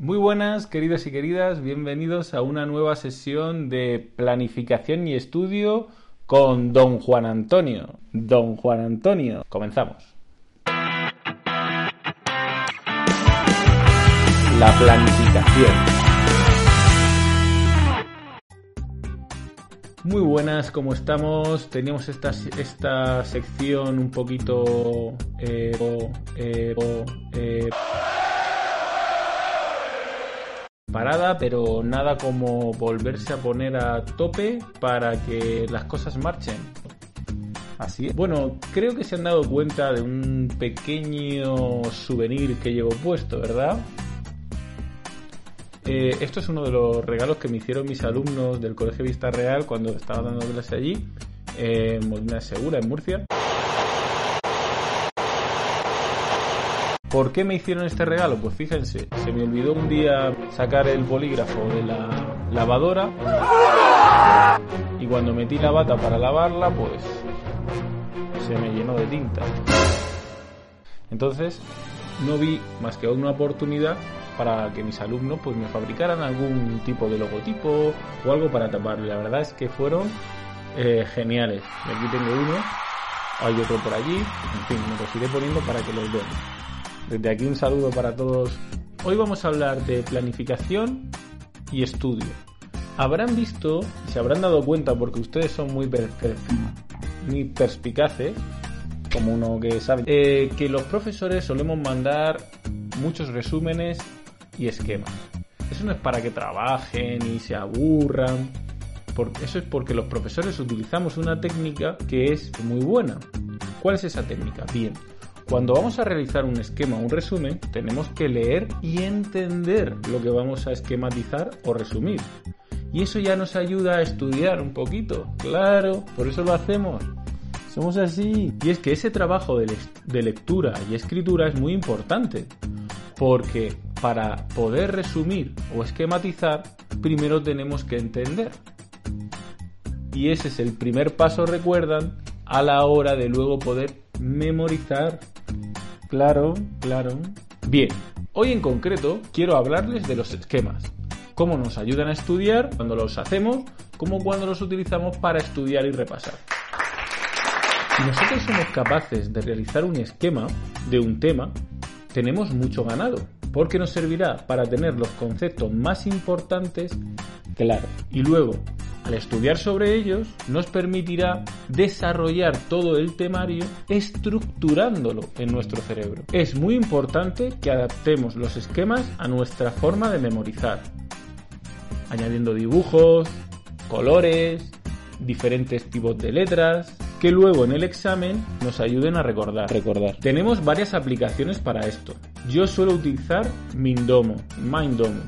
Muy buenas, queridos y queridas, bienvenidos a una nueva sesión de planificación y estudio con Don Juan Antonio. Don Juan Antonio, comenzamos. La planificación. Muy buenas, ¿cómo estamos? Teníamos esta, esta sección un poquito... Eh, eh, eh, parada, pero nada como volverse a poner a tope para que las cosas marchen. Así es. Bueno, creo que se han dado cuenta de un pequeño souvenir que llevo puesto, ¿verdad? Eh, esto es uno de los regalos que me hicieron mis alumnos del Colegio Vista Real cuando estaba dando clase allí, en Molina Segura, en Murcia. ¿Por qué me hicieron este regalo? Pues fíjense, se me olvidó un día sacar el bolígrafo de la lavadora y cuando metí la bata para lavarla, pues se me llenó de tinta. Entonces, no vi más que una oportunidad para que mis alumnos pues me fabricaran algún tipo de logotipo o algo para taparlo. La verdad es que fueron eh, geniales. Aquí tengo uno, hay otro por allí, en fin, me los iré poniendo para que los vean. Desde aquí un saludo para todos. Hoy vamos a hablar de planificación y estudio. Habrán visto se habrán dado cuenta porque ustedes son muy, muy perspicaces, como uno que sabe, eh, que los profesores solemos mandar muchos resúmenes y esquemas. Eso no es para que trabajen y se aburran. eso es porque los profesores utilizamos una técnica que es muy buena. ¿Cuál es esa técnica? Bien, cuando vamos a realizar un esquema o un resumen, tenemos que leer y entender lo que vamos a esquematizar o resumir. Y eso ya nos ayuda a estudiar un poquito. Claro, por eso lo hacemos. Somos así. Y es que ese trabajo de, de lectura y escritura es muy importante. Porque para poder resumir o esquematizar, primero tenemos que entender. Y ese es el primer paso, recuerdan, a la hora de luego poder memorizar Claro, claro. Bien, hoy en concreto quiero hablarles de los esquemas. Cómo nos ayudan a estudiar cuando los hacemos, como cuando los utilizamos para estudiar y repasar. Si nosotros somos capaces de realizar un esquema de un tema, tenemos mucho ganado, porque nos servirá para tener los conceptos más importantes claros. Y luego, al estudiar sobre ellos, nos permitirá desarrollar todo el temario estructurándolo en nuestro cerebro. Es muy importante que adaptemos los esquemas a nuestra forma de memorizar, añadiendo dibujos, colores, diferentes tipos de letras, que luego en el examen nos ayuden a recordar. recordar. Tenemos varias aplicaciones para esto. Yo suelo utilizar Mindomo, Mindomo.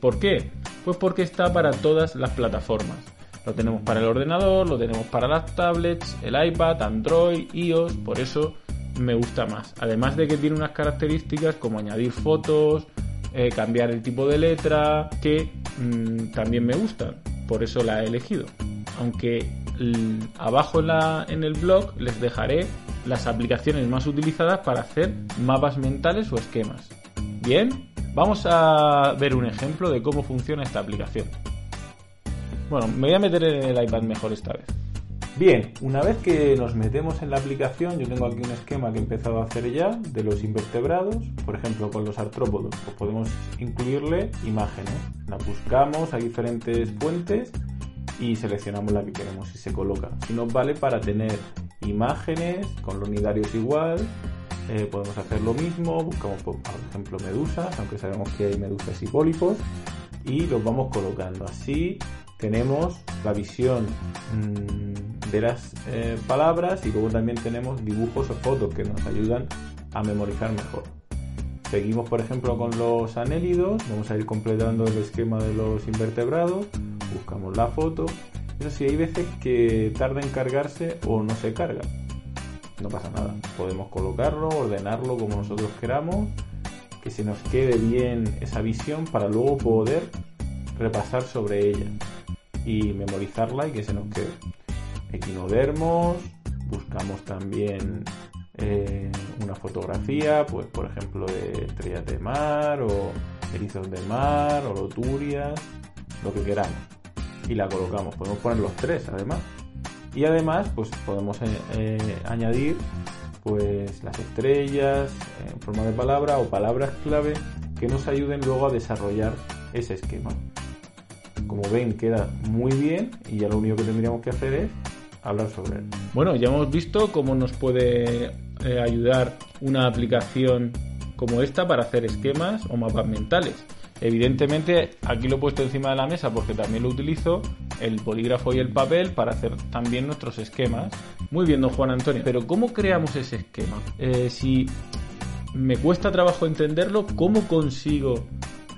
¿Por qué? Pues porque está para todas las plataformas. Lo tenemos para el ordenador, lo tenemos para las tablets, el iPad, Android, iOS, por eso me gusta más. Además de que tiene unas características como añadir fotos, eh, cambiar el tipo de letra, que mm, también me gustan. Por eso la he elegido. Aunque abajo en, la, en el blog les dejaré las aplicaciones más utilizadas para hacer mapas mentales o esquemas. Bien, Vamos a ver un ejemplo de cómo funciona esta aplicación. Bueno, me voy a meter en el iPad mejor esta vez. Bien, una vez que nos metemos en la aplicación, yo tengo aquí un esquema que he empezado a hacer ya de los invertebrados. Por ejemplo, con los artrópodos, pues podemos incluirle imágenes. La buscamos, hay diferentes fuentes y seleccionamos la que queremos y se coloca. Y nos vale para tener imágenes con los nidarios igual, eh, podemos hacer lo mismo, buscamos por, ejemplo medusas, aunque sabemos que hay medusas y pólipos, y los vamos colocando. Así tenemos la visión mm, de las eh, palabras y luego también tenemos dibujos o fotos que nos ayudan a memorizar mejor. Seguimos, por ejemplo, con los anélidos, vamos a ir completando el esquema de los invertebrados, buscamos la foto. Eso sí, hay veces que tarda en cargarse o no se carga. No pasa nada, podemos colocarlo, ordenarlo como nosotros queramos, que se nos quede bien esa visión para luego poder repasar sobre ella y memorizarla y que se nos quede. Equinodermos, buscamos también eh, una fotografía, pues por ejemplo de estrellas de mar o erizos de mar o loturias, lo que queramos. Y la colocamos, podemos poner los tres además. Y además, pues podemos eh, eh, añadir pues las estrellas en forma de palabra o palabras clave que nos ayuden luego a desarrollar ese esquema. Como ven, queda muy bien y ya lo único que tendríamos que hacer es hablar sobre él. Bueno, ya hemos visto cómo nos puede eh, ayudar una aplicación como esta para hacer esquemas o mapas mentales. Evidentemente, aquí lo he puesto encima de la mesa porque también lo utilizo, el polígrafo y el papel, para hacer también nuestros esquemas. Muy bien, don Juan Antonio. Pero ¿cómo creamos ese esquema? Eh, si me cuesta trabajo entenderlo, ¿cómo consigo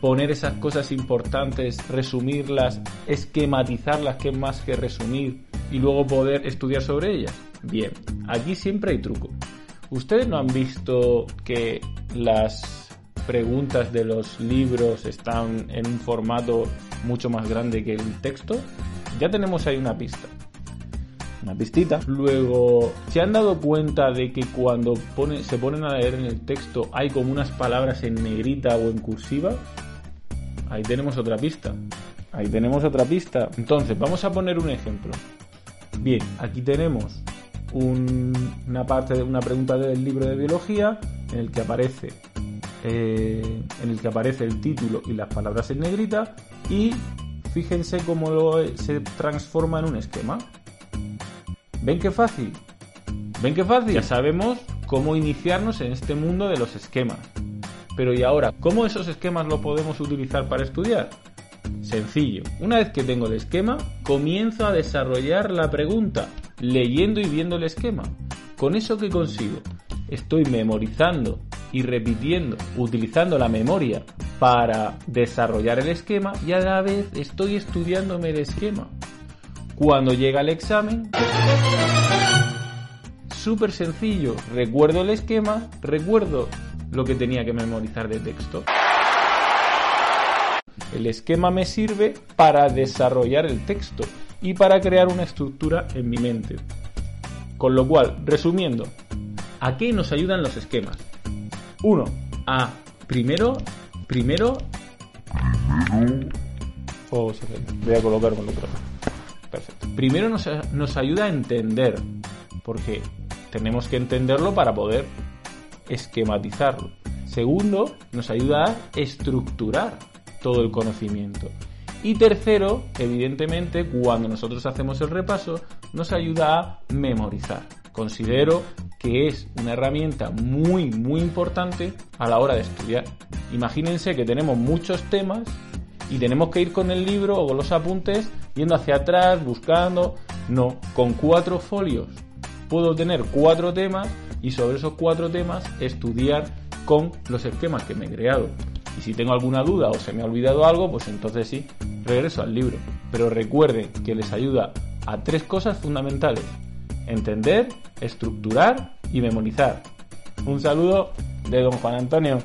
poner esas cosas importantes, resumirlas, esquematizarlas, que es más que resumir, y luego poder estudiar sobre ellas? Bien, aquí siempre hay truco. ¿Ustedes no han visto que las preguntas de los libros están en un formato mucho más grande que el texto? Ya tenemos ahí una pista. Una pistita. Luego, ¿se han dado cuenta de que cuando se ponen a leer en el texto hay como unas palabras en negrita o en cursiva? Ahí tenemos otra pista. Ahí tenemos otra pista. Entonces, vamos a poner un ejemplo. Bien, aquí tenemos una parte de una pregunta del libro de biología en el que aparece eh, en el que aparece el título y las palabras en negrita y fíjense cómo lo, se transforma en un esquema. ¿Ven qué fácil? ¿Ven qué fácil? Ya sabemos cómo iniciarnos en este mundo de los esquemas. Pero ¿y ahora? ¿Cómo esos esquemas lo podemos utilizar para estudiar? Sencillo. Una vez que tengo el esquema, comienzo a desarrollar la pregunta, leyendo y viendo el esquema. ¿Con eso qué consigo? Estoy memorizando y repitiendo, utilizando la memoria para desarrollar el esquema y a la vez estoy estudiándome el esquema. Cuando llega el examen, súper sencillo, recuerdo el esquema, recuerdo lo que tenía que memorizar de texto. El esquema me sirve para desarrollar el texto y para crear una estructura en mi mente. Con lo cual, resumiendo, ¿a qué nos ayudan los esquemas? Uno, A primero, primero... Oh, voy a colocar con otro. Perfecto. Primero nos, nos ayuda a entender, porque tenemos que entenderlo para poder esquematizarlo. Segundo, nos ayuda a estructurar todo el conocimiento. Y tercero, evidentemente, cuando nosotros hacemos el repaso, nos ayuda a memorizar. Considero que es una herramienta muy, muy importante a la hora de estudiar. Imagínense que tenemos muchos temas y tenemos que ir con el libro o con los apuntes yendo hacia atrás, buscando. No, con cuatro folios puedo tener cuatro temas y sobre esos cuatro temas estudiar con los esquemas que me he creado. Y si tengo alguna duda o se me ha olvidado algo, pues entonces sí, regreso al libro. Pero recuerden que les ayuda a tres cosas fundamentales. Entender, estructurar y memorizar. Un saludo de don Juan Antonio.